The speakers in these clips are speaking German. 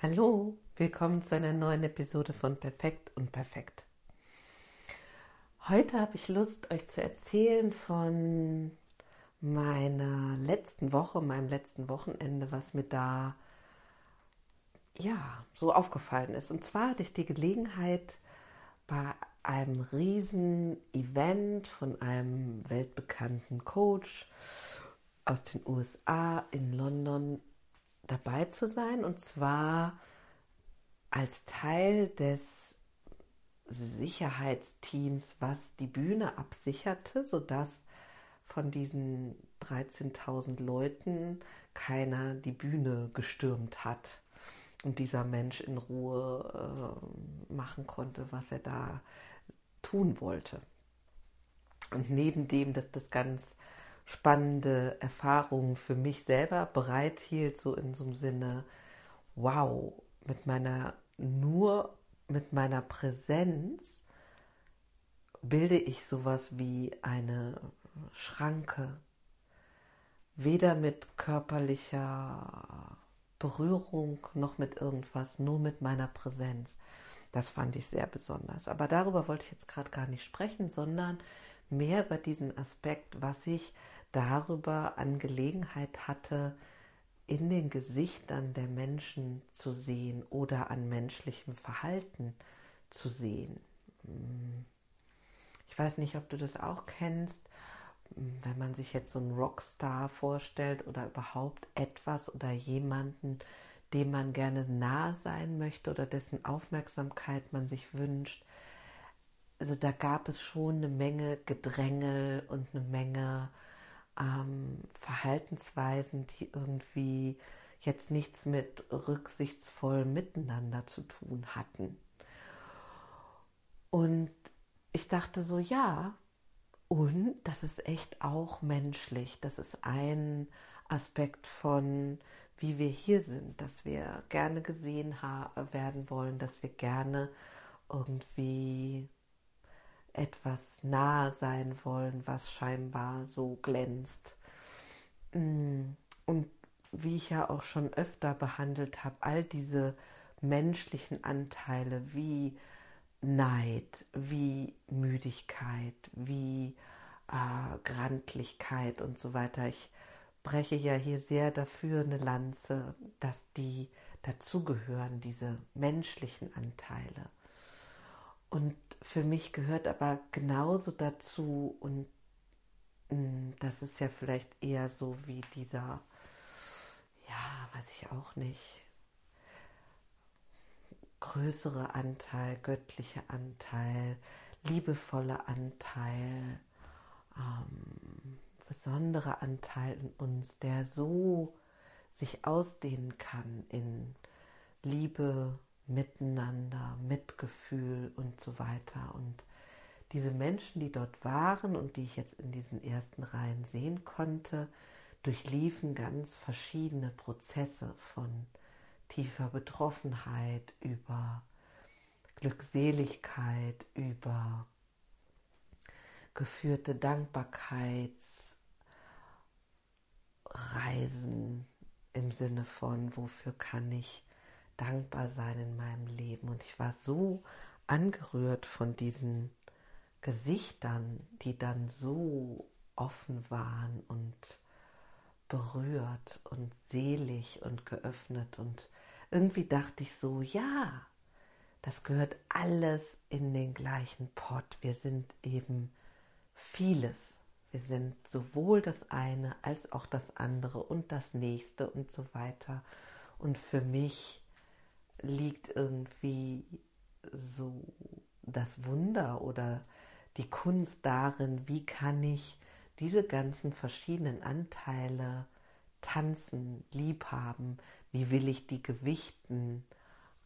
Hallo, willkommen zu einer neuen Episode von Perfekt und Perfekt. Heute habe ich Lust, euch zu erzählen von meiner letzten Woche, meinem letzten Wochenende, was mir da ja so aufgefallen ist. Und zwar hatte ich die Gelegenheit, bei einem riesen Event von einem weltbekannten Coach aus den USA in London dabei zu sein und zwar als Teil des Sicherheitsteams, was die Bühne absicherte, sodass von diesen 13.000 Leuten keiner die Bühne gestürmt hat und dieser Mensch in Ruhe äh, machen konnte, was er da tun wollte. Und neben dem, dass das ganz spannende Erfahrungen für mich selber bereithielt, so in so einem Sinne, wow, mit meiner, nur mit meiner Präsenz bilde ich sowas wie eine Schranke, weder mit körperlicher Berührung noch mit irgendwas, nur mit meiner Präsenz. Das fand ich sehr besonders. Aber darüber wollte ich jetzt gerade gar nicht sprechen, sondern mehr über diesen Aspekt, was ich darüber an Gelegenheit hatte, in den Gesichtern der Menschen zu sehen oder an menschlichem Verhalten zu sehen. Ich weiß nicht, ob du das auch kennst, wenn man sich jetzt so einen Rockstar vorstellt oder überhaupt etwas oder jemanden, dem man gerne nah sein möchte oder dessen Aufmerksamkeit man sich wünscht. Also da gab es schon eine Menge Gedrängel und eine Menge ähm, Verhaltensweisen, die irgendwie jetzt nichts mit rücksichtsvoll miteinander zu tun hatten. Und ich dachte so, ja, und das ist echt auch menschlich. Das ist ein Aspekt von, wie wir hier sind, dass wir gerne gesehen werden wollen, dass wir gerne irgendwie etwas nahe sein wollen, was scheinbar so glänzt. Mm, und wie ich ja auch schon öfter behandelt habe, all diese menschlichen Anteile wie Neid, wie Müdigkeit, wie äh, Grantlichkeit und so weiter. Ich breche ja hier sehr dafür eine Lanze, dass die dazugehören, diese menschlichen Anteile. Und für mich gehört aber genauso dazu, und hm, das ist ja vielleicht eher so wie dieser, ja, weiß ich auch nicht, größere Anteil, göttliche Anteil, liebevolle Anteil, ähm, besondere Anteil in uns, der so sich ausdehnen kann in Liebe, Miteinander, Mitgefühl und so weiter. Und diese Menschen, die dort waren und die ich jetzt in diesen ersten Reihen sehen konnte, durchliefen ganz verschiedene Prozesse von tiefer Betroffenheit über Glückseligkeit, über geführte Dankbarkeitsreisen im Sinne von, wofür kann ich dankbar sein in meinem Leben. Und ich war so angerührt von diesen Gesichtern, die dann so offen waren und berührt und selig und geöffnet. Und irgendwie dachte ich so, ja, das gehört alles in den gleichen Pott. Wir sind eben vieles. Wir sind sowohl das eine als auch das andere und das nächste und so weiter. Und für mich liegt irgendwie so das Wunder oder die Kunst darin, wie kann ich diese ganzen verschiedenen Anteile tanzen, lieb haben, wie will ich die gewichten,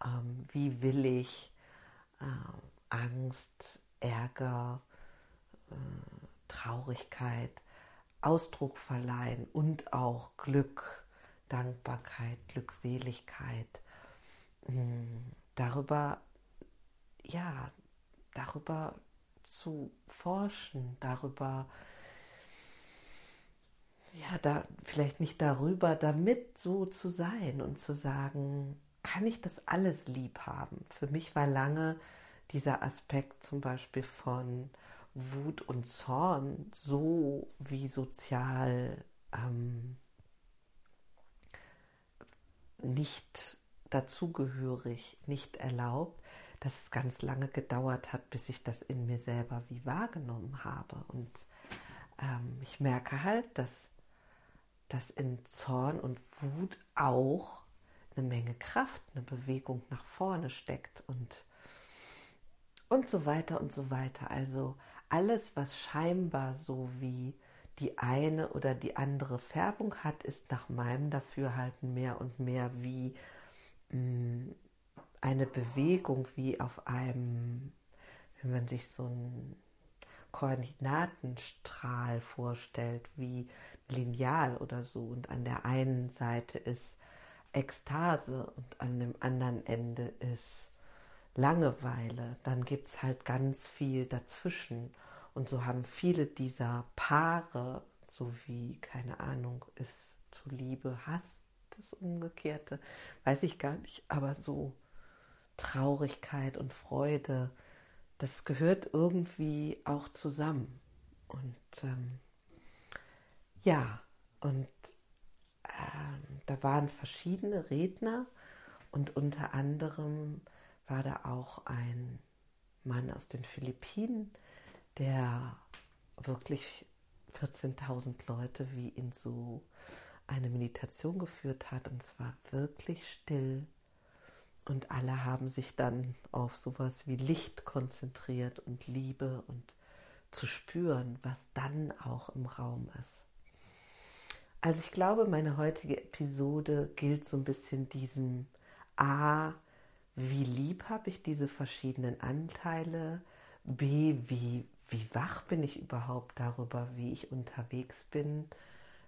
ähm, wie will ich äh, Angst, Ärger, äh, Traurigkeit Ausdruck verleihen und auch Glück, Dankbarkeit, Glückseligkeit darüber, ja, darüber zu forschen, darüber, ja, da vielleicht nicht darüber, damit so zu sein und zu sagen, kann ich das alles lieb haben. Für mich war lange dieser Aspekt zum Beispiel von Wut und Zorn so wie sozial ähm, nicht dazugehörig, nicht erlaubt, dass es ganz lange gedauert hat, bis ich das in mir selber wie wahrgenommen habe. Und ähm, ich merke halt, dass, dass in Zorn und Wut auch eine Menge Kraft, eine Bewegung nach vorne steckt und, und so weiter und so weiter. Also alles, was scheinbar so wie die eine oder die andere Färbung hat, ist nach meinem Dafürhalten mehr und mehr wie eine Bewegung, wie auf einem, wenn man sich so einen Koordinatenstrahl vorstellt, wie Lineal oder so. Und an der einen Seite ist Ekstase und an dem anderen Ende ist Langeweile. Dann gibt es halt ganz viel dazwischen. Und so haben viele dieser Paare, so wie, keine Ahnung, ist zu Liebe Hass, das Umgekehrte, weiß ich gar nicht, aber so Traurigkeit und Freude, das gehört irgendwie auch zusammen. Und ähm, ja, und ähm, da waren verschiedene Redner und unter anderem war da auch ein Mann aus den Philippinen, der wirklich 14.000 Leute wie in so eine Meditation geführt hat und es war wirklich still und alle haben sich dann auf sowas wie Licht konzentriert und Liebe und zu spüren, was dann auch im Raum ist. Also ich glaube, meine heutige Episode gilt so ein bisschen diesem A, wie lieb habe ich diese verschiedenen Anteile, B, wie wie wach bin ich überhaupt darüber, wie ich unterwegs bin?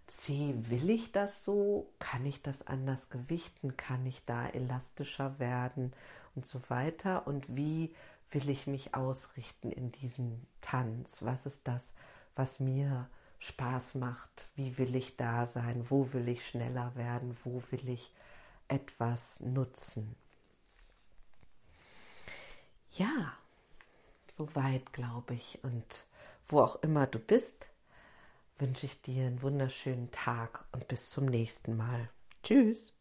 C, will ich das so? Kann ich das anders gewichten? Kann ich da elastischer werden? Und so weiter. Und wie will ich mich ausrichten in diesem Tanz? Was ist das, was mir Spaß macht? Wie will ich da sein? Wo will ich schneller werden? Wo will ich etwas nutzen? Ja, Soweit, glaube ich. Und wo auch immer du bist, wünsche ich dir einen wunderschönen Tag und bis zum nächsten Mal. Tschüss.